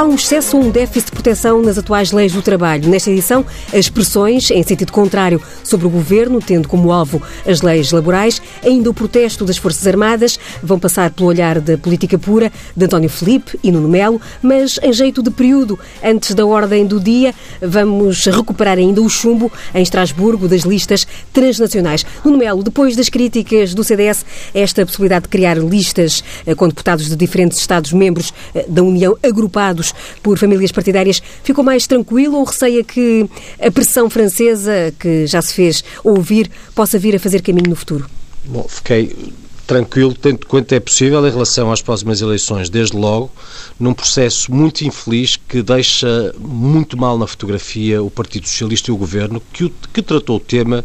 Há um excesso ou um déficit de proteção nas atuais leis do trabalho. Nesta edição, as pressões em sentido contrário sobre o governo, tendo como alvo as leis laborais, ainda o protesto das Forças Armadas, vão passar pelo olhar da política pura de António Felipe e Nuno Melo, mas em jeito de período, antes da ordem do dia, vamos recuperar ainda o chumbo em Estrasburgo das listas transnacionais. Nuno Melo, depois das críticas do CDS, esta possibilidade de criar listas eh, com deputados de diferentes Estados-membros eh, da União agrupados por famílias partidárias, ficou mais tranquilo ou receia que a pressão francesa que já se fez ouvir possa vir a fazer caminho no futuro? Bom, fiquei tranquilo, tanto quanto é possível, em relação às próximas eleições, desde logo, num processo muito infeliz que deixa muito mal na fotografia o Partido Socialista e o Governo, que, que tratou o tema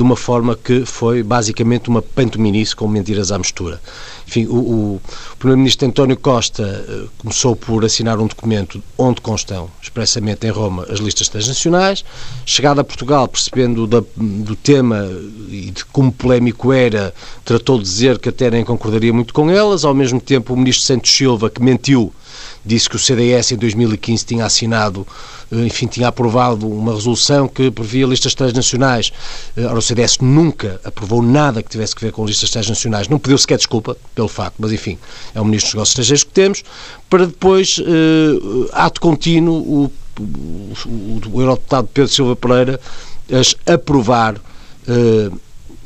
de uma forma que foi basicamente uma pantominice com mentiras à mistura. Enfim, o, o Primeiro-Ministro António Costa uh, começou por assinar um documento onde constam expressamente em Roma as listas transnacionais. Chegado a Portugal, percebendo da, do tema e de como polémico era, tratou de dizer que até nem concordaria muito com elas. Ao mesmo tempo, o Ministro Santos Silva, que mentiu disse que o CDS em 2015 tinha assinado, eh, enfim, tinha aprovado uma resolução que previa listas transnacionais. Eh, ora, o CDS nunca aprovou nada que tivesse que ver com listas transnacionais. Não pediu sequer desculpa pelo facto, mas enfim, é o Ministro dos Negócios Estrangeiros que temos, para depois, uh, ato contínuo, o, o, o Eurodeputado Pedro Silva Pereira as aprovar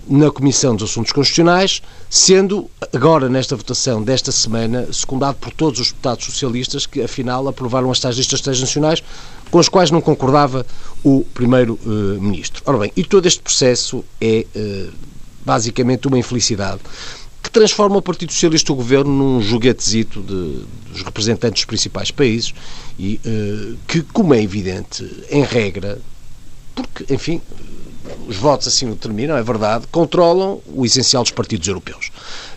na Comissão dos Assuntos Constitucionais, sendo agora, nesta votação desta semana, secundado por todos os deputados socialistas que, afinal, aprovaram as tais listas transnacionais com as quais não concordava o Primeiro-Ministro. Ora bem, e todo este processo é uh, basicamente uma infelicidade que transforma o Partido Socialista e o Governo num joguetezito de, dos representantes dos principais países e uh, que, como é evidente, em regra, porque, enfim, os votos assim o determinam, é verdade, controlam o essencial dos partidos europeus.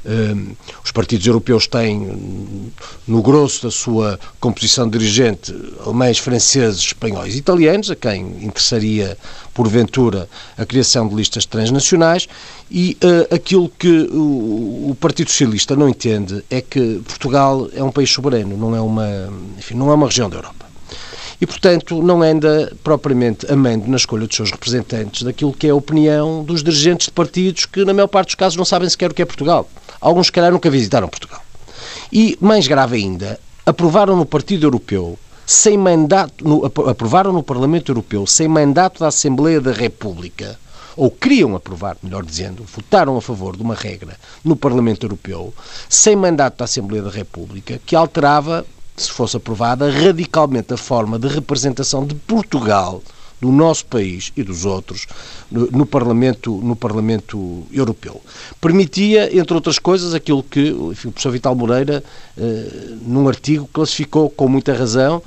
Um, os partidos europeus têm, no grosso da sua composição dirigente, alemães, franceses, espanhóis e italianos, a quem interessaria, porventura, a criação de listas transnacionais, e uh, aquilo que o, o, Partido Socialista não entende é que Portugal é um país soberano, não é uma, enfim, não é uma região da Europa e, portanto, não anda propriamente amando na escolha dos seus representantes daquilo que é a opinião dos dirigentes de partidos que, na maior parte dos casos, não sabem sequer o que é Portugal. Alguns, se calhar, nunca visitaram Portugal. E, mais grave ainda, aprovaram no Partido Europeu sem mandato, no, aprovaram no Parlamento Europeu sem mandato da Assembleia da República, ou queriam aprovar, melhor dizendo, votaram a favor de uma regra no Parlamento Europeu, sem mandato da Assembleia da República, que alterava se fosse aprovada, radicalmente a forma de representação de Portugal, do nosso país e dos outros, no, no, Parlamento, no Parlamento Europeu. Permitia, entre outras coisas, aquilo que enfim, o professor Vital Moreira, eh, num artigo, classificou com muita razão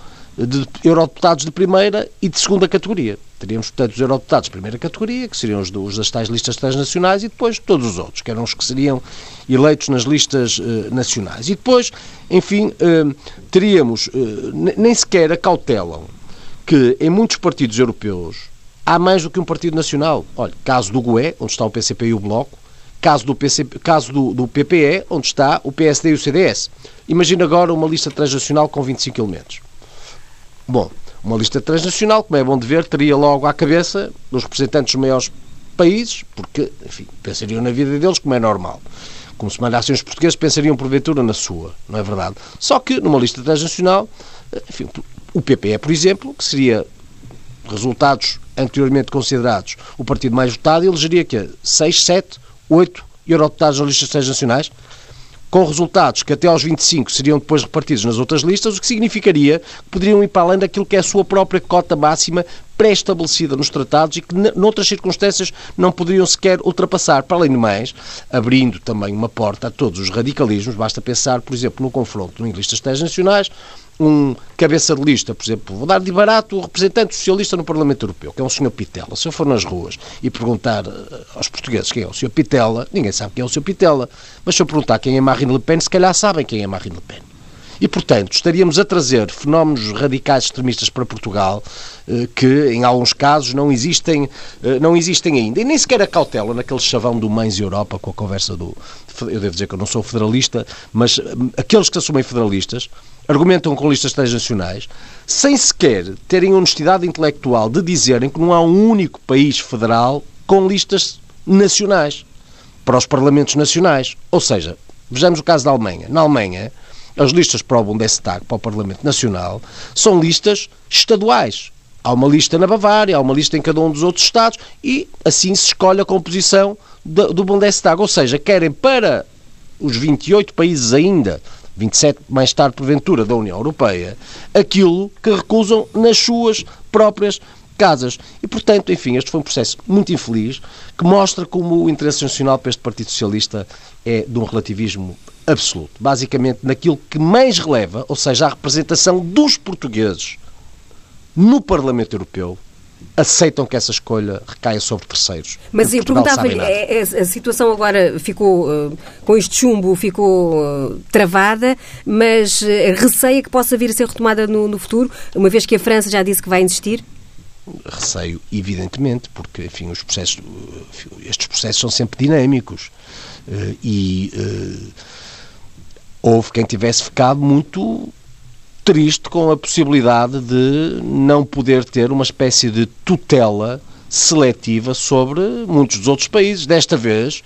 de eurodeputados de primeira e de segunda categoria. Teríamos, portanto, os eurodeputados de primeira categoria, que seriam os, os das tais listas transnacionais, e depois todos os outros, que eram os que seriam eleitos nas listas uh, nacionais. E depois, enfim, uh, teríamos, uh, nem sequer acautelam que em muitos partidos europeus há mais do que um partido nacional. Olha, caso do GUE, onde está o PCP e o Bloco, caso do, PCP, caso do, do PPE, onde está o PSD e o CDS. Imagina agora uma lista transnacional com 25 elementos. Bom, uma lista transnacional, como é bom de ver, teria logo à cabeça os representantes dos maiores países, porque, enfim, pensariam na vida deles como é normal. Como se mandassem os portugueses, pensariam porventura na sua, não é verdade? Só que numa lista transnacional, enfim, o PPE, por exemplo, que seria resultados anteriormente considerados o partido mais votado, elegeria que 6, 7, 8 eurodeputados nas listas transnacionais, com resultados que até aos 25 seriam depois repartidos nas outras listas, o que significaria que poderiam ir para além daquilo que é a sua própria cota máxima pré-estabelecida nos tratados e que, noutras circunstâncias, não poderiam sequer ultrapassar. Para além do mais, abrindo também uma porta a todos os radicalismos, basta pensar, por exemplo, no confronto em listas transnacionais, um cabeça de lista, por exemplo, vou dar de barato o representante socialista no Parlamento Europeu, que é o Sr. Pitela. Se eu for nas ruas e perguntar eh, aos portugueses quem é o Sr. Pitela, ninguém sabe quem é o Sr. Pitela. Mas se eu perguntar quem é Marine Le Pen, se calhar sabem quem é Marine Le Pen. E, portanto, estaríamos a trazer fenómenos radicais extremistas para Portugal eh, que, em alguns casos, não existem, eh, não existem ainda. E nem sequer a cautela naquele chavão do Mães Europa com a conversa do... Eu devo dizer que eu não sou federalista, mas aqueles que assumem federalistas argumentam com listas transnacionais sem sequer terem honestidade intelectual de dizerem que não há um único país federal com listas nacionais para os parlamentos nacionais. Ou seja, vejamos o caso da Alemanha. Na Alemanha, as listas para o Bundestag, para o Parlamento Nacional, são listas estaduais. Há uma lista na Bavária, há uma lista em cada um dos outros Estados e assim se escolhe a composição do Bundestag. Ou seja, querem para os 28 países ainda, 27 mais tarde porventura, da União Europeia, aquilo que recusam nas suas próprias casas. E, portanto, enfim, este foi um processo muito infeliz que mostra como o interesse nacional para este Partido Socialista é de um relativismo absoluto. Basicamente, naquilo que mais releva, ou seja, a representação dos portugueses no Parlamento Europeu, aceitam que essa escolha recaia sobre terceiros. Mas eu perguntava-lhe, é, é, a situação agora ficou, uh, com este chumbo, ficou uh, travada, mas uh, receia que possa vir a ser retomada no, no futuro, uma vez que a França já disse que vai insistir? Receio, evidentemente, porque enfim, os processos, estes processos são sempre dinâmicos eh, e houve quem tivesse ficado muito triste com a possibilidade de não poder ter uma espécie de tutela seletiva sobre muitos dos outros países. Desta vez,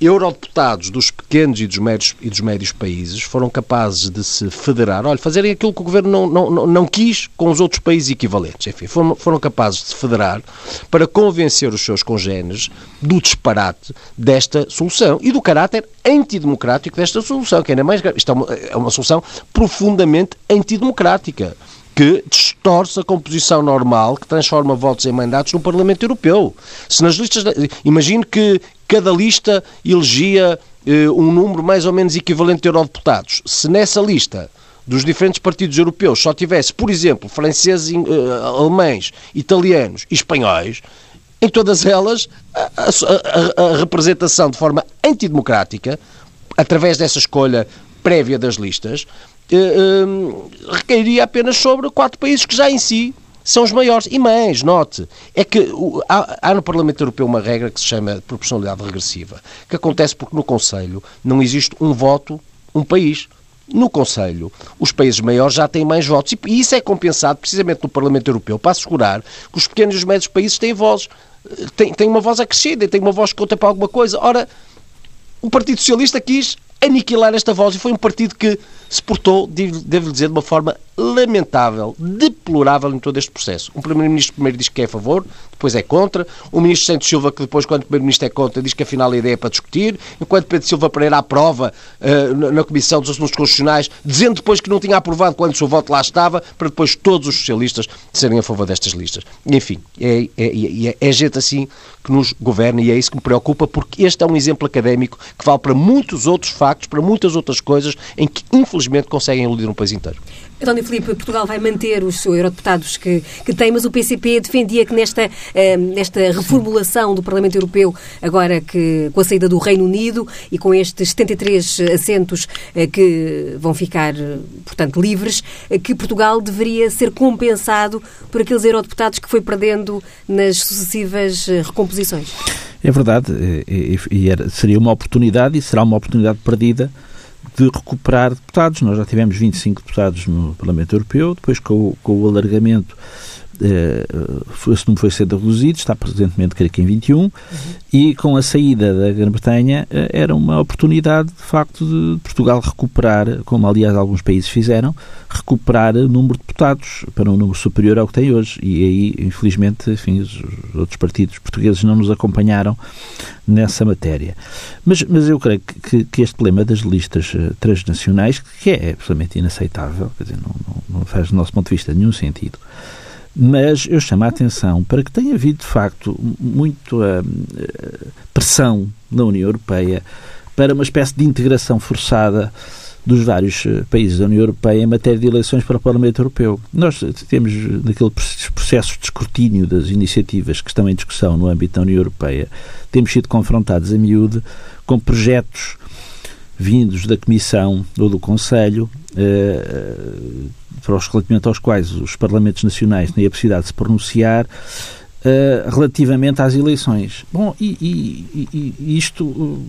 eurodeputados dos pequenos e dos, médios, e dos médios países foram capazes de se federar, olha, fazerem aquilo que o governo não, não, não quis com os outros países equivalentes. Enfim, foram, foram capazes de se federar para convencer os seus congêneres do disparate desta solução e do caráter antidemocrático desta solução, que ainda mais grave. Isto é uma, é uma solução profundamente antidemocrática que distorce a composição normal que transforma votos em mandatos no Parlamento Europeu. Se nas listas. Imagino que cada lista elegia eh, um número mais ou menos equivalente de eurodeputados. Se nessa lista dos diferentes partidos europeus só tivesse, por exemplo, franceses, eh, alemães, italianos e espanhóis, em todas elas a, a, a, representação de forma antidemocrática, através dessa escolha prévia das listas, eh, eh, recairia apenas sobre quatro países que já em si são os maiores. E mais, note, é que há, há, no Parlamento Europeu uma regra que se chama proporcionalidade regressiva, que acontece porque no Conselho não existe um voto, um país. No Conselho, os países maiores já têm mais votos e isso é compensado precisamente no Parlamento Europeu para assegurar que os pequenos e os médios países têm voz, têm, têm uma voz acrescida, têm uma voz que conta para alguma coisa. Ora, o Partido Socialista quis aniquilar esta voz e foi um partido que se portou, devo dizer, de uma forma lamentável, deplorável em todo este processo. Um Primeiro-Ministro primeiro diz que é a favor, depois é contra. O Ministro Santos Silva, que depois, quando o Primeiro-Ministro é contra, diz que afinal a ideia é para discutir. Enquanto Pedro Silva Pereira aprova uh, na Comissão dos Assuntos Constitucionais, dizendo depois que não tinha aprovado quando o seu voto lá estava, para depois todos os socialistas serem a favor destas listas. Enfim, é, é, é, é gente assim que nos governa e é isso que me preocupa, porque este é um exemplo académico que vale para muitos outros factos, para muitas outras coisas, em que, infelizmente, conseguem iludir um país inteiro. António Filipe, Portugal vai manter os eurodeputados que, que tem, mas o PCP defendia que nesta, uh, nesta reformulação do Parlamento Europeu, agora que com a saída do Reino Unido e com estes 73 assentos uh, que vão ficar, portanto, livres, que Portugal deveria ser compensado por aqueles eurodeputados que foi perdendo nas sucessivas recomposições. É verdade, e, e era, seria uma oportunidade e será uma oportunidade perdida de recuperar deputados. Nós já tivemos 25 deputados no Parlamento Europeu, depois com, com o alargamento eh, esse número foi sendo reduzido, está presentemente, creio que em 21, uhum. e com a saída da Grã-Bretanha eh, era uma oportunidade, de facto, de Portugal recuperar, como aliás alguns países fizeram, recuperar o número de deputados para um número superior ao que tem hoje. E aí, infelizmente, enfim, os outros partidos portugueses não nos acompanharam nessa matéria. Mas, mas eu creio que, que este problema das listas uh, transnacionais, que é absolutamente inaceitável, quer dizer, não, não, não faz do nosso ponto de vista nenhum sentido, mas eu chamo a atenção para que tenha havido, de facto, muita uh, pressão na União Europeia para uma espécie de integração forçada dos vários eh, países da União Europeia em matéria de eleições para o Parlamento Europeu. Nós temos, naquele processo de escrutínio das iniciativas que estão em discussão no âmbito da União Europeia, temos sido confrontados a miúde com projetos vindos da Comissão ou do Conselho, para os relativamente aos quais os Parlamentos Nacionais têm a possibilidade de se pronunciar uh, relativamente às eleições. Bom, e, e, e isto uh,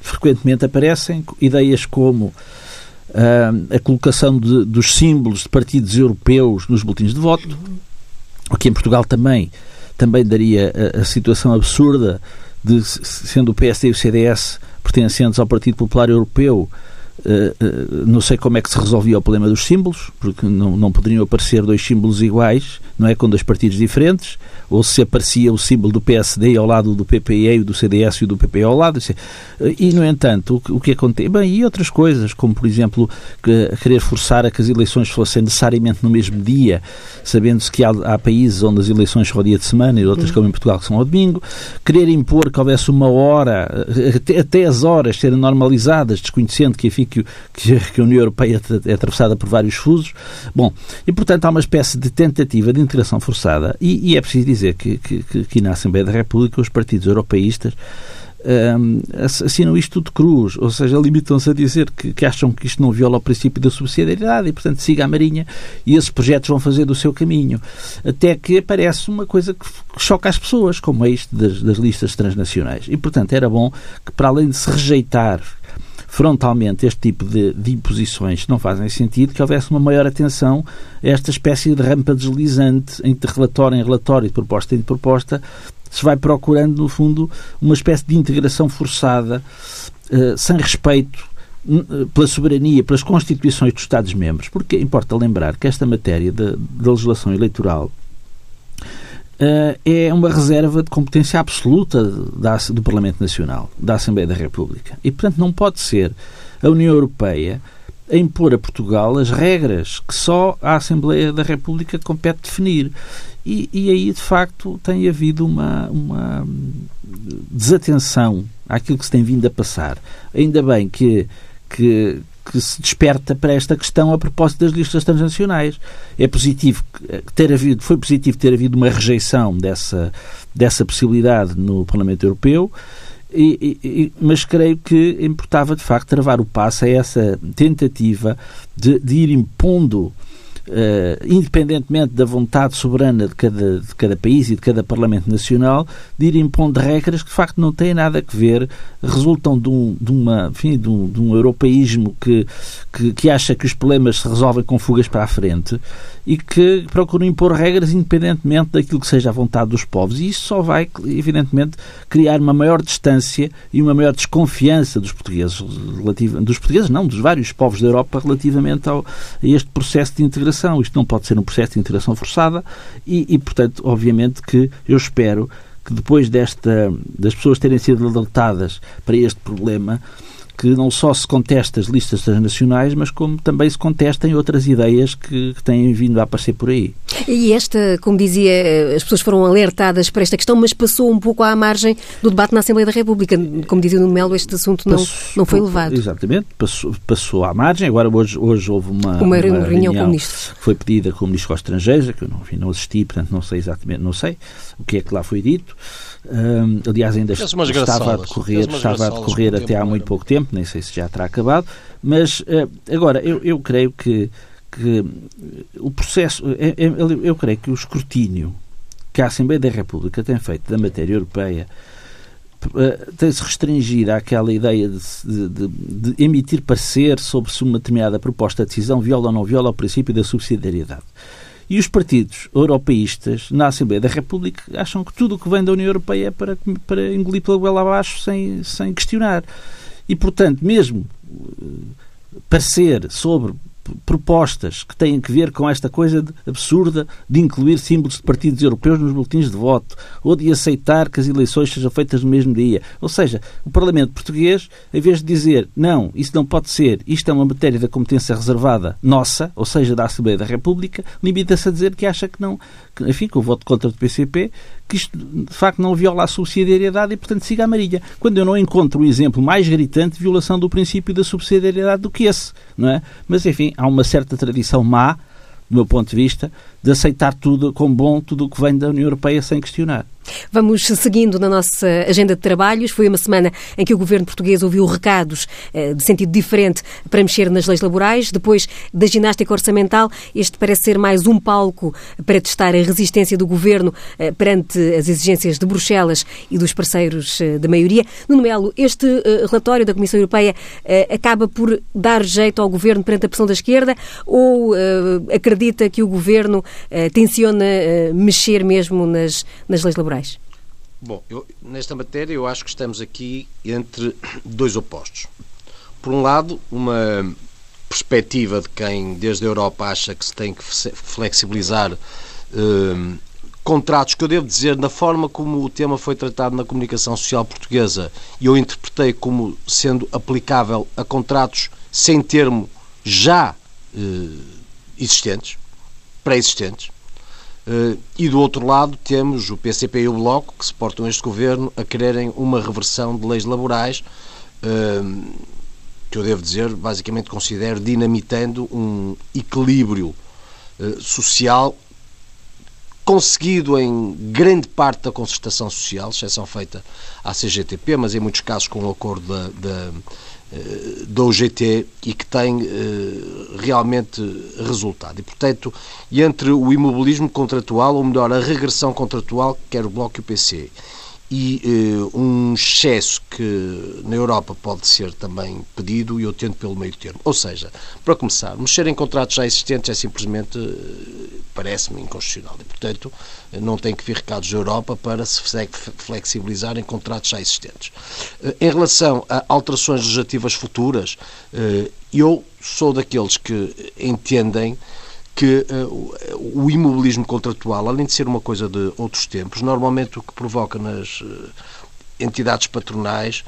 frequentemente aparecem ideias como a colocação de, dos símbolos de partidos europeus nos boletins de voto, o que em Portugal também, também daria a, a situação absurda de, sendo o PSD e o CDS pertencentes ao Partido Popular Europeu, Uh, uh, não sei como é que se resolvia o problema dos símbolos, porque não, não poderiam aparecer dois símbolos iguais, não é? Com dois partidos diferentes ou se aparecia o símbolo do PSD ao lado do PPE, do CDS e do PP ao lado. E, no entanto, o que, acontece? Bem, e outras coisas, como, por exemplo, que, querer forçar a que as eleições fossem necessariamente no mesmo dia, sabendo-se que há, há, países onde as eleições são ao dia de semana e outras, uhum. como em Portugal, que são ao domingo. Querer impor que houvesse uma hora, até, até as horas serem normalizadas, desconhecendo que, enfim, que, que, que a União Europeia é atravessada por vários fusos. Bom, e portanto há uma espécie de tentativa de integração forçada e, e é preciso dizer dizer que, que, que na Assembleia da República os partidos europeístas um, assinam isto tudo cruz, ou seja, limitam-se a dizer que, que, acham que isto não viola o princípio da subsidiariedade e, portanto, siga a Marinha e esses projetos vão fazer do seu caminho. Até que aparece uma coisa que, que choca as pessoas, como é isto das, das listas transnacionais. E, portanto, era bom que, para além de se rejeitar frontalmente este tipo de, de, imposições não fazem sentido, que houvesse uma maior atenção a esta espécie de rampa deslizante de relatório em relatório, de proposta em proposta, se vai procurando, no fundo, uma espécie de integração forçada, uh, sem respeito uh, pela soberania, pelas constituições dos Estados-membros, porque importa lembrar que esta matéria da legislação eleitoral é uma reserva de competência absoluta do Parlamento Nacional, da Assembleia da República. E, portanto, não pode ser a União Europeia a impor a Portugal as regras que só a Assembleia da República compete definir. E, e aí, de facto, tem havido uma, uma desatenção àquilo que se tem vindo a passar. Ainda bem que, que, que se desperta para esta questão a propósito das listas transnacionais. É positivo ter havido, foi positivo ter havido uma rejeição dessa, dessa possibilidade no Parlamento Europeu. E, e, mas creio que importava de facto travar o passo a essa tentativa de, de ir impondo Uh, independentemente da vontade soberana de cada, de cada país e de cada Parlamento Nacional, de ir impondo regras que de facto não têm nada a ver, resultam de um, de uma, enfim, de um, de um europeísmo que, que, que, acha que os problemas se resolvem com fugas para a frente e que procuram impor regras independentemente daquilo que seja a vontade dos povos. E isso só vai, evidentemente, criar uma maior distância e uma maior desconfiança dos portugueses, relativa, dos portugueses não, dos vários povos da Europa relativamente ao, a este processo de integração Isto não pode ser um processo de integração forçada e, e portanto, obviamente que eu espero que depois desta, das pessoas terem sido alertadas para este problema, que não só se contesta as listas transnacionais, mas como também se contestem outras ideias que, que, têm vindo a aparecer por aí. E esta, como dizia, as pessoas foram alertadas para esta questão, mas passou um pouco à margem do debate na Assembleia da República. Como dizia o Melo, este assunto não, não foi levado. Exatamente, passou, passou à margem. Agora, hoje, hoje houve uma, uma, uma reunião, reunião com o Ministro. Que foi pedida com o Ministro dos Estrangeiros, que eu não, não assisti, portanto não sei exatamente, não sei o que é que lá foi dito. Um, aliás, ainda estava a decorrer, estava a decorrer até há muito pouco tempo, nem sei se já terá acabado, mas uh, agora eu, eu creio que, que o processo, eu, é, é, eu creio que o escrutínio que a Assembleia da República tem feito da matéria europeia tem-se restringido àquela ideia de, de, de, de, emitir parecer sobre se uma determinada proposta de decisão viola ou não viola o princípio da subsidiariedade. E os partidos europeístas na Assembleia da República acham que tudo o que vem da União Europeia é para, para engolir pela goela abaixo sem, sem questionar. E, portanto, mesmo eh, parecer sobre propostas que têm que ver com esta coisa de, absurda de incluir símbolos de partidos europeus nos boletins de voto ou de aceitar que as eleições sejam feitas no mesmo dia. Ou seja, o Parlamento português, em vez de dizer não, isso não pode ser, isto é uma matéria da competência reservada nossa, ou seja, da Assembleia da República, limita-se a dizer que acha que não, que, enfim, que o voto contra o PCP, que isto de facto não viola a subsidiariedade e, portanto, siga a Maria. Quando eu não encontro um exemplo mais gritante de violação do princípio da subsidiariedade do que esse, não é? Mas, enfim, há uma certa tradição má, do meu ponto de vista, de aceitar tudo como bom, tudo o que vem da União Europeia sem questionar. Vamos seguindo na nossa agenda de trabalhos. Foi uma semana em que o governo português ouviu recados eh, de sentido diferente para mexer nas leis laborais. Depois da ginástica orçamental, este parece ser mais um palco para testar a resistência do governo eh, perante as exigências de Bruxelas e dos parceiros eh, da maioria. Nuno Melo, este relatório da Comissão Europeia acaba por dar jeito ao governo perante a pressão da esquerda ou acredita que o governo tenciona mexer mesmo nas, nas leis laborais? Bom, eu, nesta matéria eu acho que estamos aqui entre dois opostos. Por um lado, uma perspectiva de quem desde a Europa acha que se tem que flexibilizar eh, contratos, que eu devo dizer, na forma como o tema foi tratado na comunicação social portuguesa, e eu interpretei como sendo aplicável a contratos sem termo já eh, existentes, pré-existentes, e do outro lado temos o PCP e o Bloco, que suportam este governo, a quererem uma reversão de leis laborais, uh, que eu devo dizer, basicamente considero dinamitando um equilíbrio uh, social conseguido em grande parte da concertação social, exceção feita à CGTP, mas em muitos casos com o acordo da, da eh, da UGT e que tem eh, realmente resultado. E, portanto, entre o imobilismo contratual, ou melhor, a regressão contratual, quer o Bloco e o PC, e eh, um excesso que na Europa pode ser também pedido e eu tento pelo meio termo. Ou seja, para começar, mexer em contratos já existentes é simplesmente, eh, parece-me, inconstitucional e, portanto, não tem que vir recados da Europa para se flexibilizar em contratos já existentes. Eh, em relação a alterações legislativas futuras, eh, eu sou daqueles que entendem que uh, o imobilismo contratual, além de ser uma coisa de outros tempos, normalmente o que provoca nas uh, entidades patronais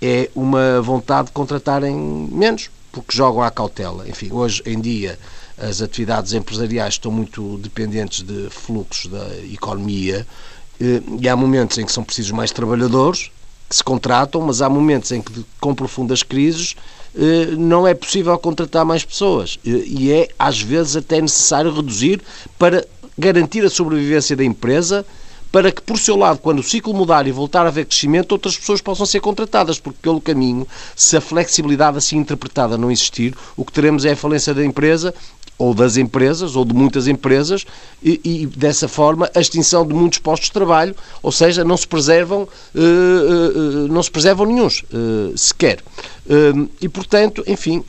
é uma vontade de contratarem menos, porque jogam à cautela. Enfim, hoje em dia as atividades empresariais estão muito dependentes de fluxos da economia uh, e há momentos em que são precisos mais trabalhadores que se contratam, mas há momentos em que, com profundas crises, não é possível contratar mais pessoas. Eh, e é às vezes até necessário reduzir para garantir a sobrevivência da empresa para que, por seu lado, quando o ciclo mudar e voltar a haver crescimento, outras pessoas possam ser contratadas, porque pelo caminho, se a flexibilidade assim interpretada não existir, o que teremos é a falência da empresa ou das empresas, ou de muitas empresas, e, e, dessa forma a extinção de muitos postos de trabalho, ou seja, não se preservam, uh, uh, não se preservam nenhums, uh, sequer. e portanto, enfim,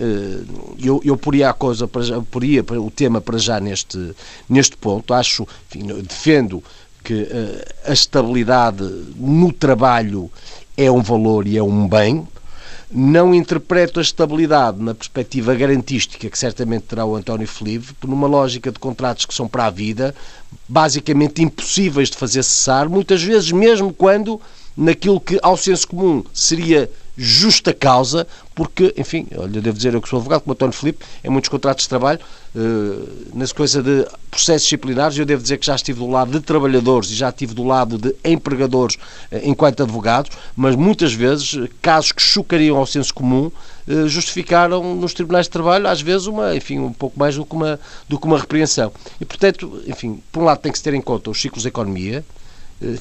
eu, eu poria a coisa, para já, poria o tema para já neste, neste ponto, acho, enfim, defendo que a estabilidade no trabalho é um valor e é um bem, não interpreto a estabilidade na perspectiva garantística que certamente terá o António Felipe, numa lógica de contratos que são para a vida, basicamente impossíveis de fazer cessar, muitas vezes mesmo quando naquilo que ao senso comum seria justa causa, porque, enfim, olha, devo dizer eu que sou advogado, como António Filipe, em muitos contratos de trabalho, na sequência de processos disciplinares, eu devo dizer que já estive do lado de trabalhadores e já estive do lado de empregadores uh, enquanto advogados, mas muitas vezes casos que chocariam ao senso comum justificaram nos tribunais de trabalho, às vezes, uma, enfim, um pouco mais do que uma, do que uma repreensão. E, portanto, enfim, por um lado tem que se ter em conta os ciclos de economia, eh,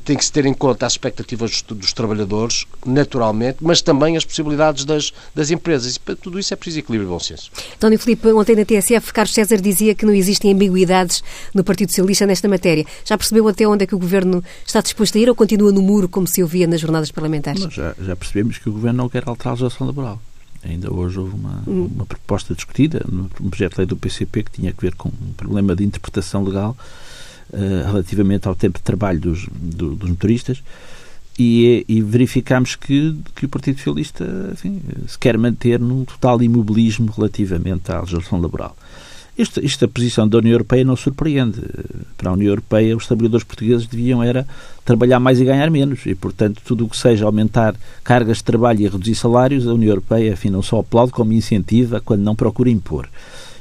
tem que se ter em conta as expectativas dos trabalhadores, naturalmente, mas também as possibilidades das, das empresas. E para tudo isso é preciso equilíbrio e bom senso. António Filipe, ontem na TSF, Carlos César dizia que não existem ambiguidades no Partido Socialista nesta matéria. Já percebeu até onde é que o Governo está disposto a ir ou continua no muro, como se ouvia nas jornadas parlamentares? Não, já, já percebemos que o Governo não quer alterar a legislação laboral. Ainda hoje houve uma, hum. uma proposta discutida no projeto de lei do PCP que tinha a ver com um problema de interpretação legal uh, relativamente ao tempo de trabalho dos, do, dos motoristas e, e verificamos que, que o Partido Socialista enfim, se quer manter num total imobilismo relativamente à legislação laboral. Esta, esta posição da União Europeia não surpreende. Para a União Europeia, os trabalhadores portugueses deviam era trabalhar mais e ganhar menos. E, portanto, tudo o que seja aumentar cargas de trabalho e reduzir salários, a União Europeia, enfim, não só aplaude como incentiva quando não procura impor.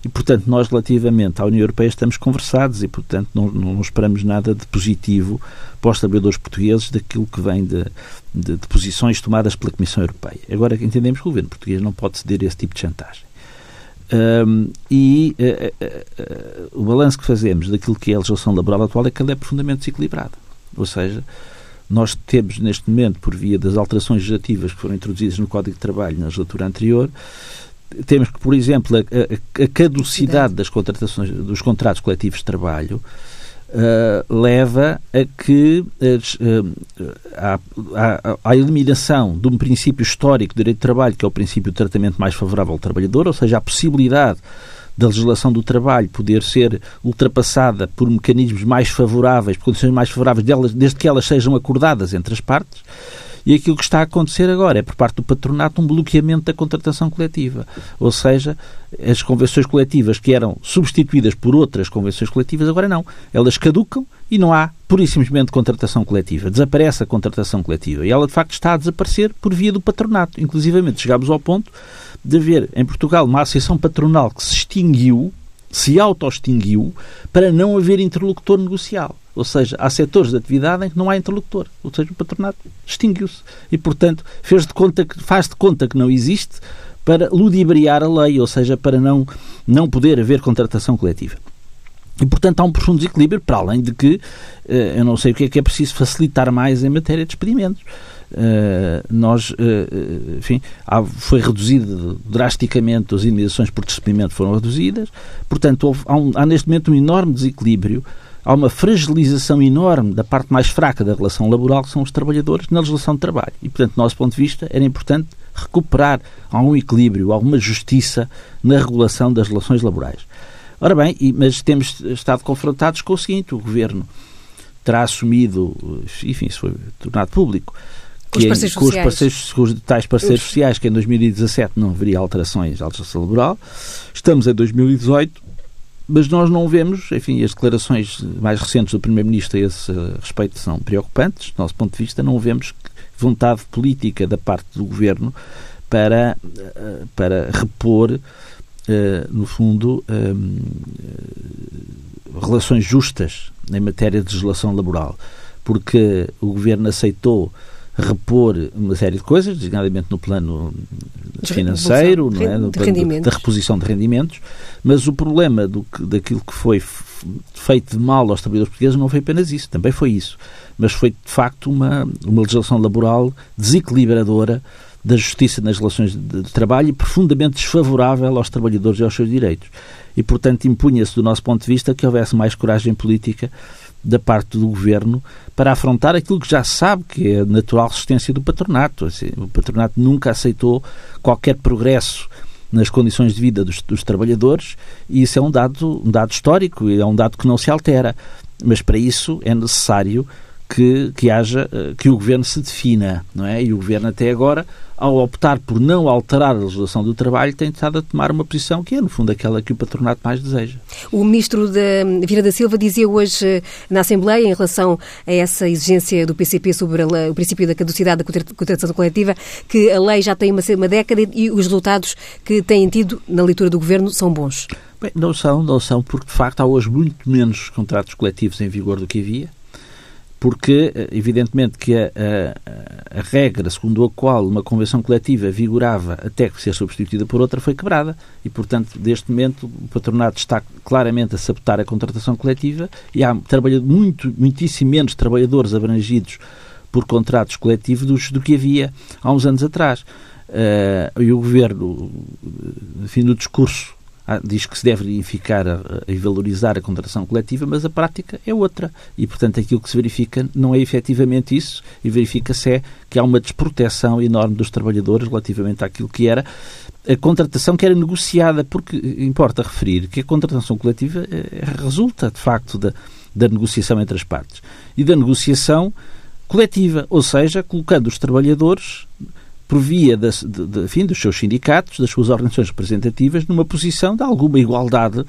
E, portanto, nós, relativamente à União Europeia, estamos conversados e, portanto, não, não esperamos nada de positivo para os trabalhadores portugueses daquilo que vem de, de, de posições tomadas pela Comissão Europeia. Agora, entendemos que o governo português não pode ceder a esse tipo de chantagem. Um, e uh, uh, uh, o balanço que fazemos daquilo que é a legislação laboral atual é que ela é profundamente desequilibrada. Ou seja, nós temos neste momento, por via das alterações legislativas que foram introduzidas no Código de Trabalho na legislatura anterior, temos que, por exemplo, a, a, a caducidade das contratações, dos contratos coletivos de trabalho uh, leva a que a, a, a, eliminação de um princípio histórico de direito de trabalho, que é o princípio de tratamento mais favorável ao trabalhador, ou seja, a possibilidade da legislação do trabalho poder ser ultrapassada por mecanismos mais favoráveis, por condições mais favoráveis delas, desde que elas sejam acordadas entre as partes. E aquilo que está a acontecer agora é, por parte do patronato, um bloqueamento da contratação coletiva. Ou seja, as convenções coletivas que eram substituídas por outras convenções coletivas, agora não. Elas caducam e não há, pura e simplesmente, contratação coletiva. Desaparece a contratação coletiva. E ela, de facto, está a desaparecer por via do patronato. Inclusivamente, chegámos ao ponto de haver em Portugal uma associação patronal que se extinguiu, se auto-extinguiu, para não haver interlocutor negocial. Ou seja, há setores de atividade em que não há interlocutor. Ou seja, o patronato extinguiu-se. E, portanto, fez de conta que, faz de conta que não existe para ludibriar a lei, ou seja, para não, não poder haver contratação coletiva. E, portanto, há um profundo desequilíbrio, para além de que eh, eu não sei o que é que é preciso facilitar mais em matéria de expedimentos. Uh, nós, uh, enfim, foi reduzido drasticamente, as indenizações por despedimento foram reduzidas, portanto, houve, há, um, há, neste momento um enorme desequilíbrio, há uma fragilização enorme da parte mais fraca da relação laboral, que são os trabalhadores, na legislação de trabalho. E, portanto, do nosso ponto de vista, era importante recuperar algum equilíbrio, alguma justiça na regulação das relações laborais. Ora bem, mas temos estado confrontados com o seguinte: o governo terá assumido, enfim, isso foi tornado público, com os parceiros com. Os parceiros, com os tais parceiros os... sociais, que em 2017 não haveria alterações à legislação laboral. Estamos em 2018, mas nós não vemos, enfim, as declarações mais recentes do Primeiro-Ministro a esse respeito são preocupantes, do nosso ponto de vista, não vemos vontade política da parte do Governo para, eh, para repor, eh, no fundo, eh, relações justas em matéria de legislação laboral, porque o Governo aceitou repor uma série de coisas, designadamente no plano financeiro, não é? no plano da reposição de rendimentos, mas o problema do daquilo que foi feito de mal aos trabalhadores portugueses não foi apenas isso, também foi isso, mas foi de facto uma, uma legislação laboral desequilibradora da justiça nas relações de trabalho e profundamente desfavorável aos trabalhadores e aos seus direitos. E, portanto, impunha-se, do nosso ponto de vista, que houvesse mais coragem política da parte do governo para afrontar aquilo que já sabe que é a natural resistência do patronato. O patronato nunca aceitou qualquer progresso nas condições de vida dos, dos, trabalhadores e isso é um dado, um dado histórico, é um dado que não se altera. Mas para isso é necessário que, que haja, eh, que o governo se defina, não é? E o governo até agora ao optar por não alterar a legislação do trabalho, tem estado a tomar uma posição que é, no fundo, aquela que o patronato mais deseja. O ministro da Vira da Silva dizia hoje eh, na Assembleia, em relação a essa exigência do PCP sobre o princípio da caducidade da contratação coletiva, que a lei já tem uma, uma década e os resultados que têm tido na leitura do governo são bons. Bem, não são, não são, porque de facto há hoje muito menos contratos coletivos em vigor do que havia porque, eh, evidentemente, que a, a, a, regra segundo a qual uma convenção coletiva vigorava até que ser substituída por outra foi quebrada e, portanto, neste momento o patronato está claramente a sabotar a contratação coletiva e há muito, muitíssimo menos trabalhadores abrangidos por contratos coletivos do, do que havia há uns anos atrás. Uh, e o governo, enfim, no discurso ah, diz que se deve verificar e valorizar a contratação coletiva, mas a prática é outra. E, portanto, aquilo que se verifica não é efetivamente isso, e verifica-se é que há uma desproteção enorme dos trabalhadores relativamente àquilo que era a contratação que era negociada, porque importa referir que a contratação coletiva eh, resulta, de facto, da, da negociação entre as partes. E da negociação coletiva, ou seja, colocando os trabalhadores por via de, de, enfim, dos seus sindicatos, das suas organizações representativas, numa posição de alguma igualdade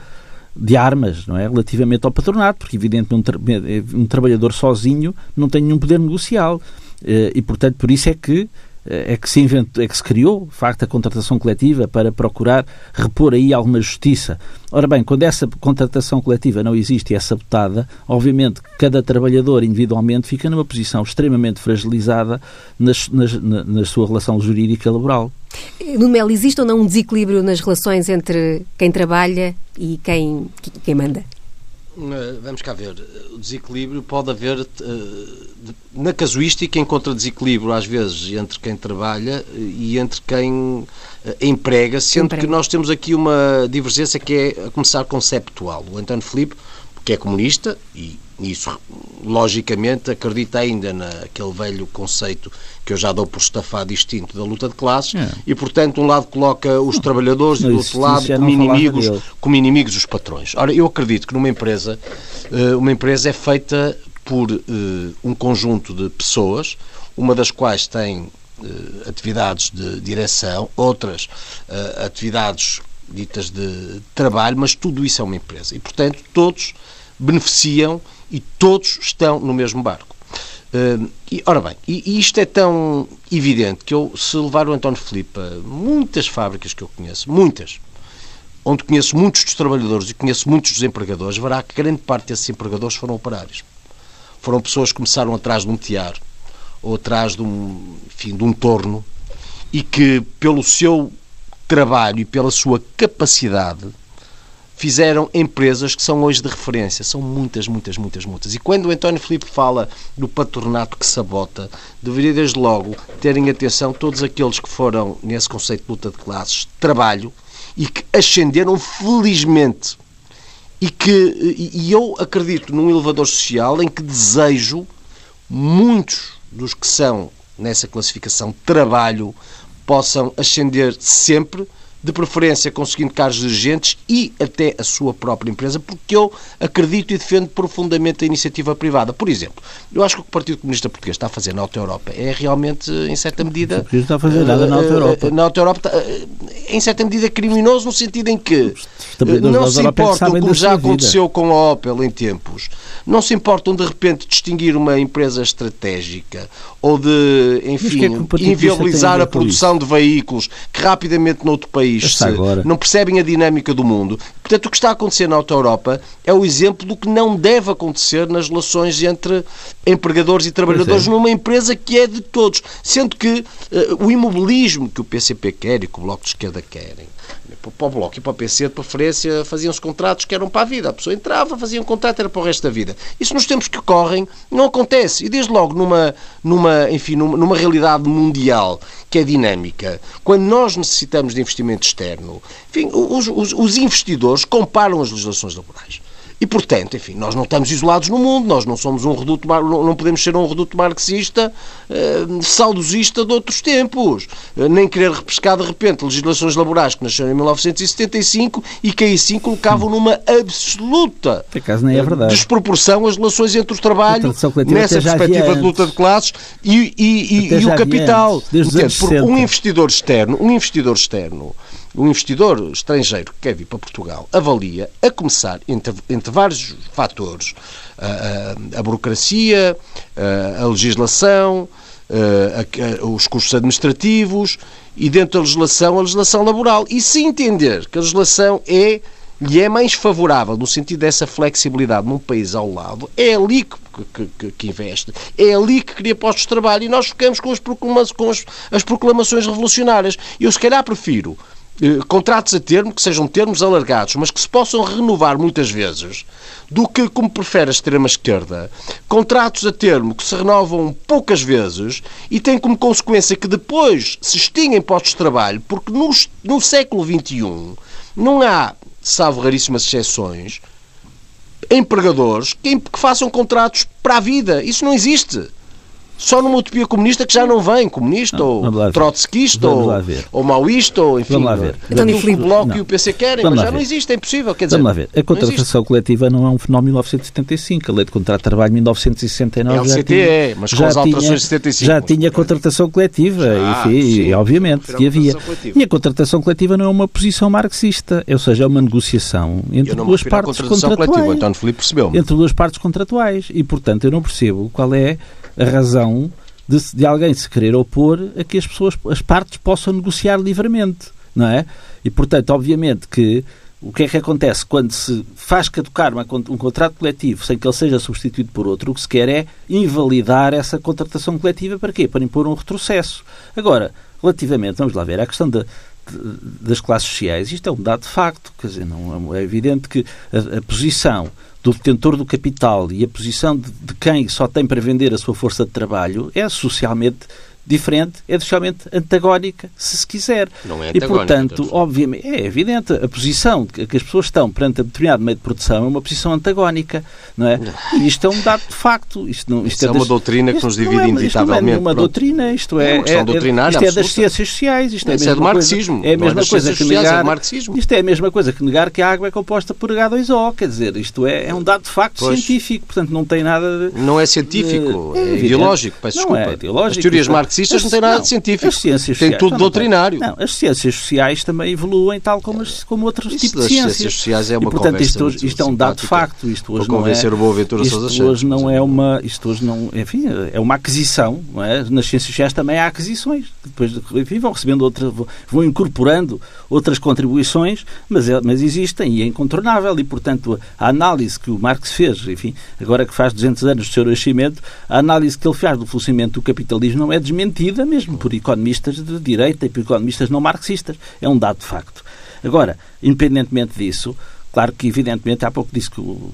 de armas, não é? Relativamente ao patronato, porque evidentemente um, um trabalhador sozinho não tem nenhum poder negocial. Eh, e, portanto, por isso é que é que se inventou, é que se criou, de facto, a contratação coletiva para procurar repor aí alguma justiça. Ora bem, quando essa contratação coletiva não existe e é sabotada, obviamente cada trabalhador individualmente fica numa posição extremamente fragilizada nas, nas, na, na sua relação jurídica laboral. No Mel, existe ou não um desequilíbrio nas relações entre quem trabalha e quem, quem manda? Eh, vamos cá ver. O desequilíbrio pode haver. Eh, na casuística, encontra desequilíbrio, às vezes, entre quem trabalha e entre quem eh, emprega, sendo emprega. que nós temos aqui uma divergência que é, a começar, conceptual. O António Filipe, que é comunista, e isso, logicamente, acredita ainda naquele velho conceito que eu já dou por estafado distinto da luta de classes é. e, portanto, de um lado coloca os trabalhadores e do outro lado como inimigos, como inimigos os patrões. Ora, eu acredito que numa empresa, eh, uma empresa é feita por eh, um conjunto de pessoas, uma das quais tem eh, atividades de direção, outras atividades ditas de trabalho, mas tudo isso é uma empresa. E, portanto, todos beneficiam e todos estão no mesmo barco. Uh, e, ora bem, e, isto é tão evidente que eu, se levar o António Filipe a muitas fábricas que eu conheço, muitas, onde conheço muitos dos trabalhadores e conheço muitos dos empregadores, verá que grande parte desses empregadores foram operários. Foram pessoas que começaram atrás de um tear ou atrás de um, enfim, de um torno e que, pelo seu trabalho e pela sua capacidade, fizeram empresas que são hoje de referência. São muitas, muitas, muitas, muitas. E quando o António Filipe fala do patronato que sabota, deveria desde logo terem atenção todos aqueles que foram, nesse conceito de luta de classes, trabalho e que ascenderam felizmente. E que e eu acredito num elevador social em que desejo muitos dos que são nessa classificação trabalho possam ascender sempre de preferência conseguindo cargos dirigentes e até a sua própria empresa, porque eu acredito e defendo profundamente a iniciativa privada. Por exemplo, eu acho que o que o Partido Comunista Português está a fazer na Auto Europa é realmente, em certa medida. Não está a fazer nada na Auto Europa. Na Auto Europa, em certa medida, criminoso, no sentido em que não se importa, como já aconteceu com a Opel em tempos, não se importam de repente distinguir uma empresa estratégica ou de, enfim, é inviabilizar a produção de veículos que rapidamente noutro país se, não percebem a dinâmica do mundo. Portanto, o que está a acontecer na Auto Europa é o exemplo do que não deve acontecer nas relações entre empregadores e trabalhadores é. numa empresa que é de todos. Sendo que uh, o imobilismo que o PCP quer e que o Bloco de Esquerda querem para o Bloco e para o PC, de preferência, faziam-se contratos que eram para a vida. A pessoa entrava, fazia um contrato, era para o resto da vida. Isso nos tempos que correm não acontece. E desde logo numa, numa, enfim, numa, numa realidade mundial que é dinâmica, quando nós necessitamos de investimento externo, enfim, os, os, os investidores comparam as legislações laborais. E, portanto, enfim, nós não estamos isolados no mundo, nós não somos um reduto, não podemos ser um reduto marxista, uh, saudosista de outros tempos, uh, nem querer repescar de repente legislações laborais que nasceram em 1975 e que aí sim colocavam numa absoluta é verdade. desproporção as relações entre o trabalho, nessa perspectiva de luta de classes, e, e, e, e o capital. Portanto, por um investidor externo, um investidor externo o investidor estrangeiro que quer vir para Portugal avalia, a começar entre, entre vários fatores, a, a, a burocracia, a, a legislação, os custos administrativos e, dentro da legislação, a legislação laboral. E se entender que a legislação é lhe é mais favorável no sentido dessa flexibilidade num país ao lado, é ali que, que, que investe, é ali que cria postos de trabalho e nós ficamos com as, com as, as proclamações revolucionárias. Eu, se calhar, prefiro contratos a termo, que sejam termos alargados, mas que se possam renovar muitas vezes, do que, como prefere a extrema-esquerda, contratos a termo que se renovam poucas vezes e têm como consequência que depois se extinguem postos de trabalho, porque no, no século XXI não há, salvo raríssimas exceções, empregadores que, que façam contratos para a vida. Isso não existe só numa utopia comunista que já não vem, comunista não, ou trotskista ou, ou maoísta ou enfim. Vamos lá ver. Então, o Bloco não. e o PC querem, vamos mas já ver. não existe, é impossível. Quer dizer, vamos lá ver. A contratação coletiva não é um fenómeno de 1975. A lei de contrato de trabalho de 1969 é o já CTE, tinha, mas com já as alterações tinha, de 75. Já tinha contratação coletiva, já, enfim, sim, e, obviamente que havia. E a contratação coletiva não é uma posição marxista, ou seja, é uma negociação entre duas partes contratuais. Coletiva, então Felipe percebeu -me. Entre duas partes contratuais. E, portanto, eu não percebo qual é a razão de, de, alguém se querer opor a que as pessoas, as partes possam negociar livremente, não é? E, portanto, obviamente que o que é que acontece quando se faz caducar uma, um contrato coletivo sem que ele seja substituído por outro? O que se quer é invalidar essa contratação coletiva para quê? Para impor um retrocesso. Agora, relativamente, vamos lá ver, a questão das classes sociais, isto é um dado de facto, quer dizer, não, é evidente que a, a posição do detentor do capital e a posição de, de quem só tem para vender a sua força de trabalho é socialmente diferente, é socialmente antagónica, se se quiser. Não é e, portanto, obviamente, é evidente, a posição que, as pessoas estão perante a determinado meio de produção é uma posição antagónica, não é? E isto é um dado de facto. Isto, não, isto é, é das, uma doutrina que nos divide não é, inevitavelmente. Isto não é uma doutrina, isto é, é, é, é isto é das ciências sociais, isto é, é do marxismo. É a mesma é coisa que negar, é marxismo. isto é a mesma coisa que negar que a água é composta por H2O, quer dizer, isto é, é um dado de facto pois. científico, portanto não tem nada de, Não é científico, é, ideológico, peço não desculpa. É ideológico, As teorias marxistas não têm nada de científico. As ciências Tem sociais, tudo não, doutrinário. Não, as ciências sociais também evoluem tal como, as, como outros Isso tipos de ciências. ciências sociais é uma e, portanto, isto, isto é um dado de facto. Isto hoje para não é, o Boaventura isto Santos, hoje não é uma, isto hoje não, enfim, é uma aquisição, não é? Nas ciências sociais também há aquisições. Depois, enfim, vão recebendo outra, vão incorporando outras contribuições, mas, é- mas existem e é incontornável. E, portanto, a análise que o Marx fez, enfim, agora que faz 200 anos do seu nascimento, a análise que ele faz do florescimento do capitalismo não é desmentida mesmo por economistas de direita e por economistas não marxistas. É um dado de facto. Agora, independentemente disso, Claro que, evidentemente, há pouco disse que o,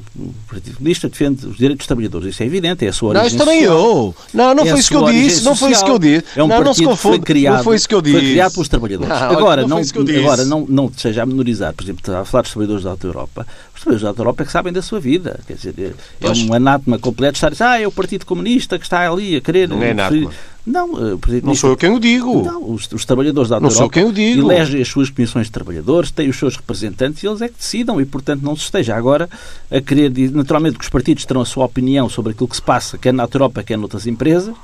Partido Comunista defende os direitos dos trabalhadores. Isso é evidente, é a sua Não, origem isso também eu. Não, não É foi isso que eu disse. Não foi isso que eu disse. É um não, não se que foi criado, Não foi isso que eu Foi disse. criado pelos trabalhadores. Não, agora, não não, foi agora não, não seja a menorizar, por exemplo, a falar dos trabalhadores da Alta Europa. Os trabalhadores da Alta Europa é que sabem da sua vida. Quer dizer, é Pois. um anátema completo estar a dizer, ah, é o Partido Comunista que está ali a querer... Não é anátema. Não, eh, Partido Não sou eu quem o digo. não, os, os trabalhadores da Alta Não sou Europa quem o digo. elegem as suas comissões de trabalhadores, têm os seus representantes e eles é que decidam e, portanto, não se esteja agora a querer naturalmente que os partidos terão a sua opinião sobre aquilo que se passa, quer na Alta Europa, quer noutras empresas.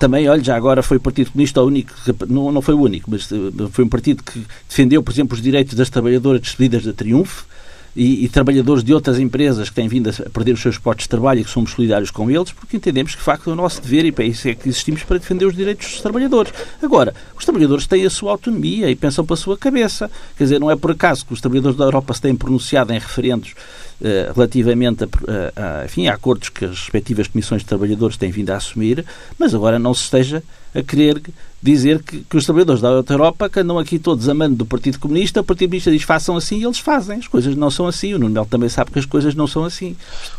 Também, olha, já agora foi o Partido Comunista o único, não, não foi o único, mas eh, foi um partido que defendeu, por exemplo, os direitos das trabalhadoras despedidas da Triunfo, e, e trabalhadores de outras empresas que têm vindo a perder os seus postos de trabalho e que somos solidários com eles, porque entendemos que, de facto, é o nosso dever e para isso é que existimos para defender os direitos dos trabalhadores. Agora, os trabalhadores têm a sua autonomia e pensam para a sua cabeça. Quer dizer, não é por acaso que os trabalhadores da Europa se têm pronunciado em referendos eh, relativamente a, a- a- enfim, a acordos que as respectivas comissões de trabalhadores têm vindo a assumir, mas agora não se esteja a querer dizer que, que os trabalhadores da Europa que andam aqui todos amando do Partido Comunista, o Partido Comunista diz façam assim e eles fazem. As coisas não são assim. O Nuno Melo também sabe que as coisas não são assim.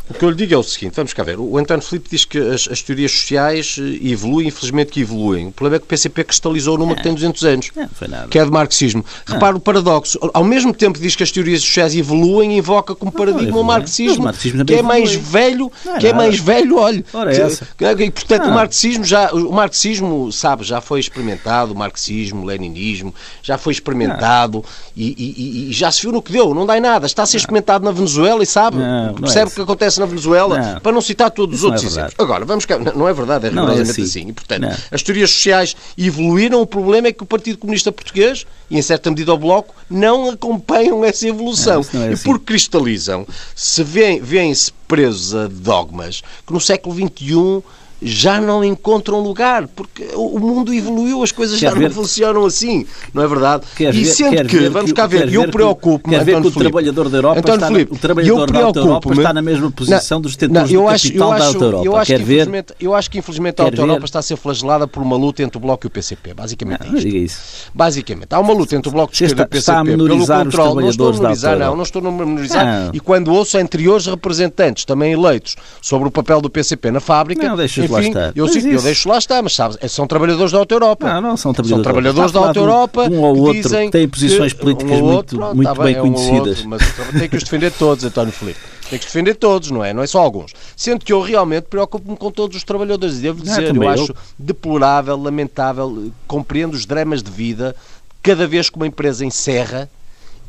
O que eu lhe digo é o seguinte, vamos cá ver. O António Filipe diz que as, as teorias sociais eh, evoluem, infelizmente que evoluem. O problema é que o PCP cristalizou numa que tem 200 anos. Não, não. Que é de marxismo. Repara o paradoxo. Ao mesmo tempo diz que as teorias sociais evoluem, invoca como paradigma o marxismo, Mas o marxismo que também é mais velho, é que é nada. mais velho, olha. Ora, Que- essa. que- E, portanto, Não. o marxismo já, o marxismo, sabe, já foi experimentado, o marxismo, o leninismo, já foi experimentado e, e- e- e já se viu no que deu, não dá em nada. Está a ser experimentado na Venezuela e sabe, Não, não é percebe o que acontece na Venezuela, para não citar todos os Isso não outros é. Agora, vamos cá, não é verdade, é é rigorosamente assim. assim. E, portanto, Não. as teorias sociais evoluíram, o problema é que o Partido Comunista Português, e em certa medida o Bloco, não acompanham essa evolução. Não, não é e assim. porque cristalizam, se vêem- vêem-se presos a dogmas que no século XXI já não encontram lugar, porque o mundo evoluiu, as coisas Quer já não funcionam assim, não é verdade? Quer e ver- sendo que, vamos cá ver, eu preocupo-me, quer ver que o trabalhador da Europa António está na- Filipe, o trabalhador da Europa está na mesma posição dos detentores do acho, capital eu da acho, Alta Europa. Eu acho, Quer que ver? infelizmente, eu acho que infelizmente a Alta Europa está a ser flagelada por uma luta entre o Bloco e o PCP. Basicamente é Não, não isto. diga isso. Basicamente, há uma luta entre o Bloco de Esquerda e o está- está a PCP pelo controle. Não estou a menorizar, não, não estou a menorizar. E quando ouço anteriores representantes, também eleitos, sobre o papel do PCP na fábrica, Não, deixa-os lá estar. eu, sim, eu deixo lá estar, mas sabes, são trabalhadores da Alta Europa. Não, não são trabalhadores. São trabalhadores da Alta Europa Um ou outro que têm posições políticas muito, muito está bem é conhecidas. outro, mas tem que os defender todos, António Filipe. Tem que os defender todos, não é? Não é só alguns. Sendo que eu realmente preocupo-me com todos os trabalhadores. E devo dizer, eu acho deplorável, lamentável, compreendo os dramas de vida cada vez que uma empresa encerra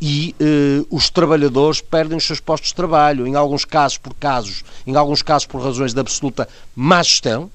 e eh, os trabalhadores perdem os seus postos de trabalho, em alguns casos por casos, em alguns casos por razões de absoluta má gestão,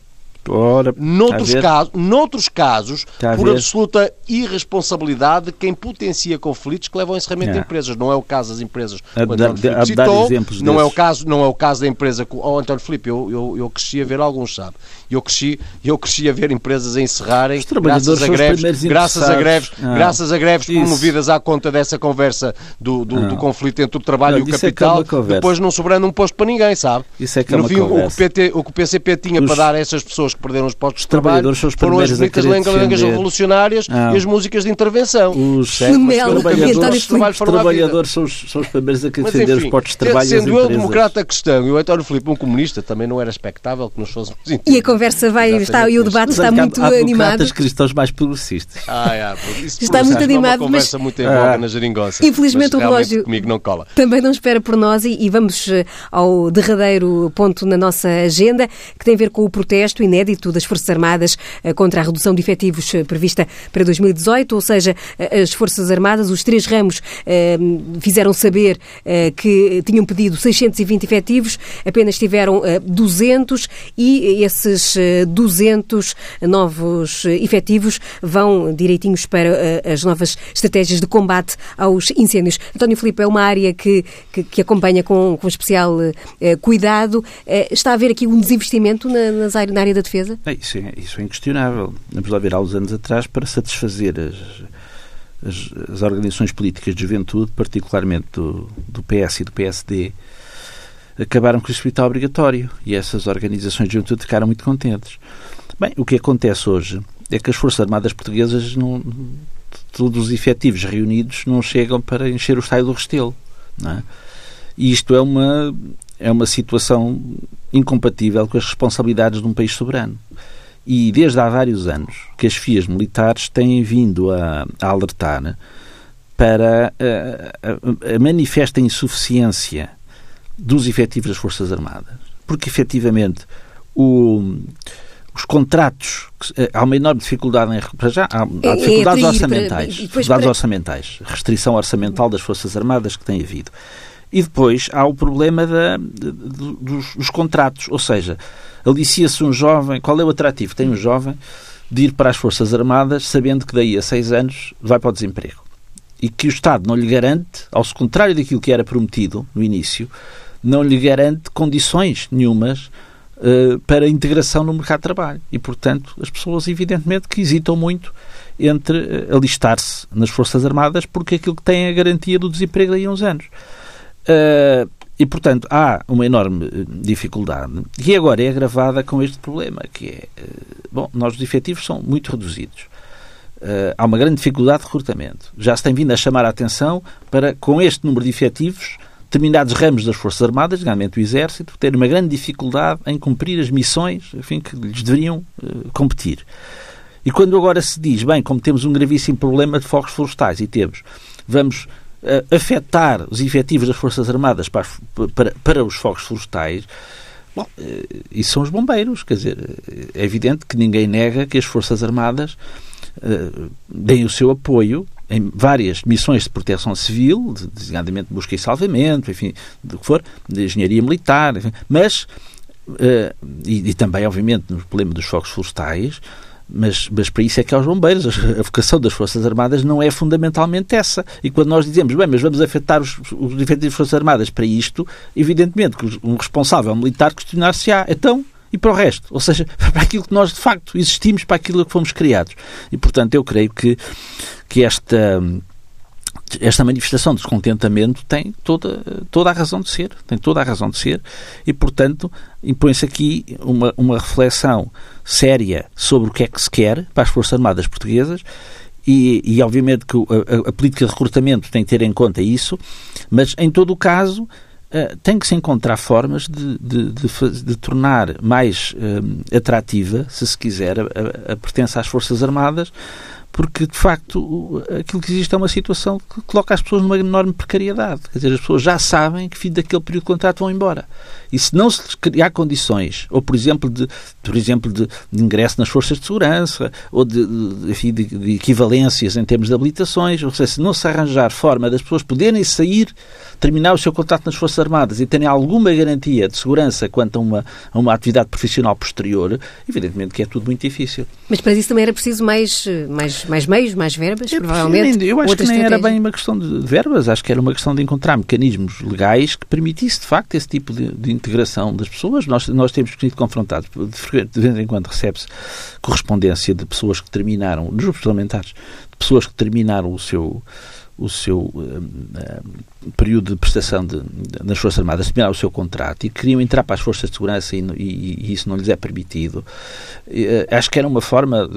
Ora, Noutros, casos, noutros casos, por absoluta irresponsabilidade de quem potencia conflitos que levam ao encerramento de É. empresas. Não é o caso das empresas A António Filipe a citou, exemplos não é, o caso, não é o caso da empresa... que- Oh, António Filipe, eu, eu, eu cresci a ver alguns, sabe? Eu cresci, eu cresci a ver empresas a encerrarem trabalhadores graças a greves, graças a greves, Ah, graças a greves isso. promovidas à conta dessa conversa do, do, do Ah. conflito entre o trabalho Não, e o é é capital, conversa. depois não sobrando um posto para ninguém, sabe? Isso é que é uma fim, o que, o, conversa. PT, o que o PCP tinha Os- para dar a essas pessoas que perderam os postos de trabalho foram as bonitas lengas revolucionárias ah. e as músicas de intervenção. Os, é, trabalhadores, os trabalhadores são, os, são os primeiros a defender os postos de trabalho Sendo eu democrata a questão e o António Filipe um comunista, também não era expectável que nos fôssemos E a conversa vai, está, e o debate está muito há, animado. Há cristãos mais progressistas. Ah, é, isso, está muito animado, mas... muito em ah. na geringonça. Infelizmente o relógio comigo não cola. também não espera por nós e, e vamos eh, ao derradeiro ponto na nossa agenda, que tem a ver com o protesto inédito das Forças Armadas eh, contra a redução de efetivos eh, prevista para 2018, ou seja, as Forças Armadas, os três ramos, fizeram saber que tinham pedido 620 efetivos, apenas tiveram 200 e esses 200 novos efetivos vão direitinhos para as novas estratégias de combate aos incêndios. António Filipe, é uma área que, que, que acompanha com, com especial eh, cuidado. Eh, está a haver aqui um desinvestimento na, na área da defesa? É, isso, é, isso é inquestionável. Vamos lá ver há uns anos atrás para satisfazer as, as, as organizações políticas de juventude, particularmente do, do PS e do PSD, acabaram com o hospital obrigatório e essas organizações de juventude ficaram muito contentes. Bem, o que acontece hoje é que as Forças Armadas Portuguesas, não, todos os efetivos reunidos, não chegam para encher o estádio do Restelo. É? E isto é uma, é uma situação incompatível com as responsabilidades de um país soberano. E desde há vários anos que as FIAs militares têm vindo a, a alertar para a, a, a manifesta insuficiência dos efetivos das Forças Armadas. Porque, efetivamente, o, os contratos, eh, há uma enorme dificuldade em. Para já, há, há é, é dificuldades orçamentais. Para, dificuldades para... orçamentais. Restrição orçamental das Forças Armadas que tem havido. E depois há o problema da, dos, dos, contratos. Ou seja, alicia-se um jovem. Qual é o atrativo? Tem um jovem de ir para as Forças Armadas sabendo que daí a seis anos vai para o desemprego. E que o Estado não lhe garante, ao contrário daquilo que era prometido no início, não lhe garante condições nenhumas uh, para a integração no mercado de trabalho. E, portanto, as pessoas, evidentemente, que hesitam muito entre uh, alistar-se nas Forças Armadas porque aquilo que tem é a garantia do desemprego daí a uns anos. Uh, e, portanto, há uma enorme dificuldade, que agora é agravada com este problema, que é, bom, nós os efetivos são muito reduzidos. Uh, há uma grande dificuldade de recrutamento. Já se tem vindo a chamar a atenção para, com este número de efetivos, determinados ramos das Forças Armadas, geralmente o Exército, terem uma grande dificuldade em cumprir as missões enfim, que lhes deveriam uh, competir. E quando agora se diz, bem, como temos um gravíssimo problema de fogos florestais e temos, vamos uh, afetar os efetivos das Forças Armadas para, para, para os fogos florestais, Bom, uh, isso são os bombeiros, quer dizer, é evidente que ninguém nega que as Forças Armadas uh, deem o seu apoio em várias missões de proteção civil, designadamente de busca e salvamento, enfim, do que for, de engenharia militar, enfim, mas, uh, e, e, também, obviamente, no problema dos fogos florestais, mas, mas para isso é que há os bombeiros. A vocação das Forças Armadas não é fundamentalmente essa. E quando nós dizemos, bem, mas vamos afetar os, os efeitos das Forças Armadas para isto, evidentemente que um responsável militar questionar-se-á. Então, e para o resto. Ou seja, para aquilo que nós de facto existimos, para aquilo que fomos criados. E portanto eu creio que, que esta esta manifestação de descontentamento tem toda, toda a razão de ser, tem toda a razão de ser e, portanto, impõe-se aqui uma, uma reflexão séria sobre o que é que se quer para as Forças Armadas Portuguesas e, e obviamente, que a, a, política de recrutamento tem que ter em conta isso, mas, em todo o caso, uh, tem que se encontrar formas de, de, de, de tornar mais uh, atrativa, se se quiser, a, a pertença às Forças Armadas, porque de facto aquilo que existe é uma situação que coloca as pessoas numa enorme precariedade. Quer dizer, as pessoas já sabem que, fim daquele período de contrato, vão embora. E se não se criar condições, ou por exemplo, de, por exemplo, de, de ingresso nas forças de segurança, ou de, de, de, equivalências em termos de habilitações, ou seja, se não se arranjar forma das pessoas poderem sair, terminar o seu contrato nas Forças Armadas e terem alguma garantia de segurança quanto a uma, a uma atividade profissional posterior, evidentemente que é tudo muito difícil. Mas para isso também era preciso mais, mais, mais meios, mais verbas, é, provavelmente. Eu acho que nem era bem uma questão de verbas, acho que era uma questão de encontrar mecanismos legais que permitisse, de facto, esse tipo de, de integração das pessoas. Nós, nós temos sido confrontados, de, vez em quando recebe-se correspondência de pessoas que terminaram, dos grupos parlamentares, de pessoas que terminaram o seu o seu uh, período de prestação de, de, nas Forças Armadas, terminar o seu contrato e queriam entrar para as Forças de Segurança e, e, e isso não lhes é permitido. Uh, acho que era uma forma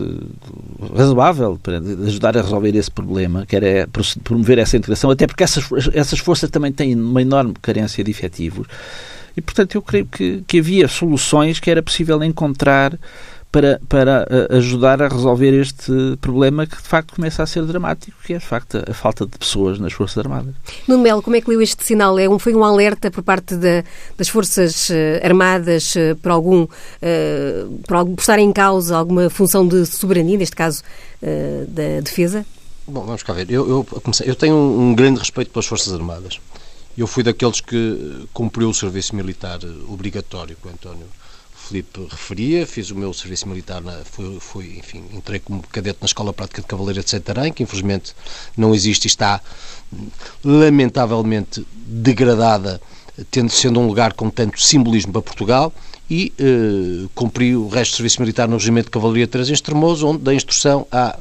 razoável para ajudar a resolver esse problema, que era promover essa integração, até porque essas, essas forças também têm uma enorme carência de efetivos. E, portanto, eu creio que, que havia soluções que era possível encontrar para, para eh, ajudar a resolver este problema que de facto começa a ser dramático, que é de facto a falta de pessoas nas Forças Armadas. Nuno Melo, como é que leu este sinal? É um, foi um alerta por parte de, das Forças eh, Armadas uh, por algum uh, por, algum, por estar em causa alguma função de soberania, neste caso uh, da defesa? Bom, vamos cá ver. Eu, eu, comecei, eu tenho um grande respeito pelas Forças Armadas. Eu fui daqueles que cumpriu o serviço militar obrigatório com o António Filipe referia, fiz o meu serviço militar, na, fui, fui, enfim, entrei como cadete na Escola Prática de Cavaleiro de Santarém, que infelizmente não existe e está lamentavelmente degradada, tendo sendo um lugar com tanto simbolismo para Portugal, e eh, cumpri o resto do serviço militar no Regimento de Cavalaria 3 em Estremoso, onde dei instrução à,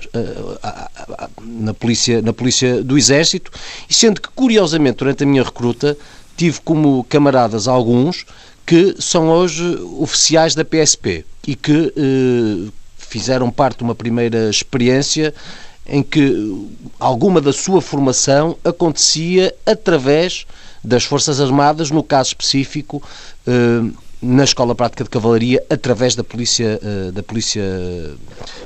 à, à, na, polícia, na Polícia do Exército, e sendo que, curiosamente, durante a minha recruta, tive como camaradas alguns que são hoje oficiais da PSP e que eh, fizeram parte de uma primeira experiência em que alguma da sua formação acontecia através das Forças Armadas, no caso específico, eh, na Escola Prática de Cavalaria, através da Polícia, eh, da polícia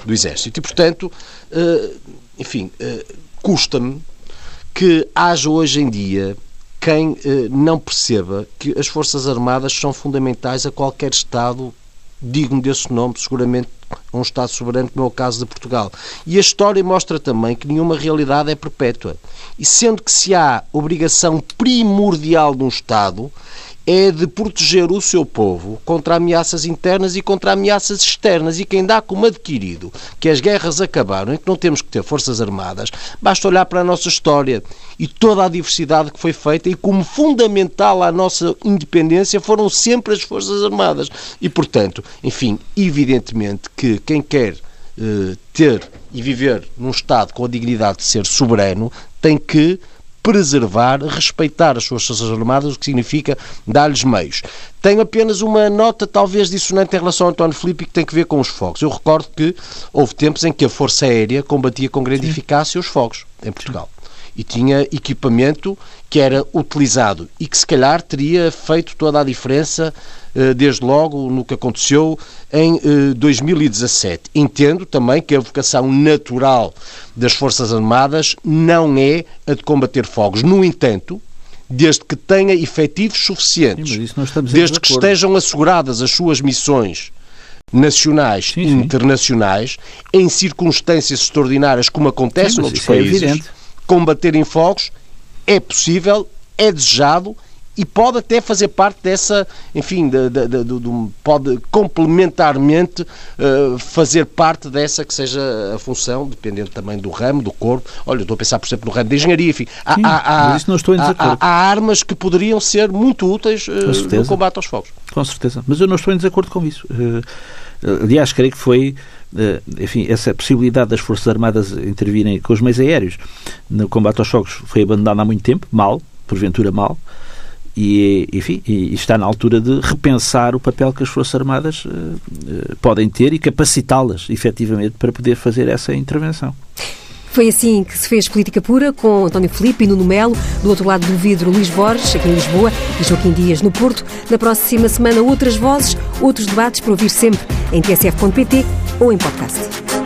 do Exército. E, portanto, eh, enfim, eh, custa-me que haja hoje em dia quem não perceba que as Forças Armadas são fundamentais a qualquer Estado digno desse nome, seguramente um Estado soberano, como é o caso de Portugal. E a história mostra também que nenhuma realidade é perpétua. E sendo que se há obrigação primordial de um Estado, é de proteger o seu povo contra ameaças internas e contra ameaças externas. E quem dá como adquirido que as guerras acabaram e que não temos que ter forças armadas, basta olhar para a nossa história e toda a diversidade que foi feita e como fundamental à nossa independência foram sempre as forças armadas. E, portanto, enfim, evidentemente que quem quer eh, ter e viver num Estado com a dignidade de ser soberano tem que preservar, respeitar as suas Forças Armadas, o que significa dar-lhes meios. Tenho apenas uma nota, talvez dissonante, em relação ao António Filipe, que tem que ver com os fogos. Eu recordo que houve tempos em que a Força Aérea combatia com grande Sim. eficácia os fogos em Portugal. Sim e tinha equipamento que era utilizado e que se calhar teria feito toda a diferença eh, desde logo no que aconteceu em 2017. Eh, Entendo também que a vocação natural das Forças Armadas não é a de combater fogos. No entanto, desde que tenha efetivos suficientes, sim, desde que estejam asseguradas as suas missões nacionais e internacionais, em circunstâncias extraordinárias, como acontece sim, noutros é países, é combater em fogos é possível, é desejado e pode até fazer parte dessa, enfim, de, de, de, de pode complementarmente uh, fazer parte dessa que seja a função, dependendo também do ramo, do corpo. Olha, estou a pensar, por exemplo, no ramo da engenharia, enfim. Há, Sim, há, há, há, há, armas que poderiam ser muito úteis uh, no combate aos fogos. Com certeza, mas eu não estou em desacordo com isso. Uh, aliás, creio que foi enfim, essa possibilidade das Forças Armadas intervirem com os meios aéreos no combate aos fogos foi abandonada há muito tempo, mal, porventura mal, e, enfim, e está na altura de repensar o papel que as Forças Armadas uh, podem ter e capacitá-las, efetivamente, para poder fazer essa intervenção. Foi assim que se fez política pura com António Filipe e Nuno Melo, do outro lado do vidro Luís Borges, aqui em Lisboa, e Joaquim Dias no Porto. Na próxima semana, outras vozes, outros debates para ouvir sempre em tsf.pt ou em podcast.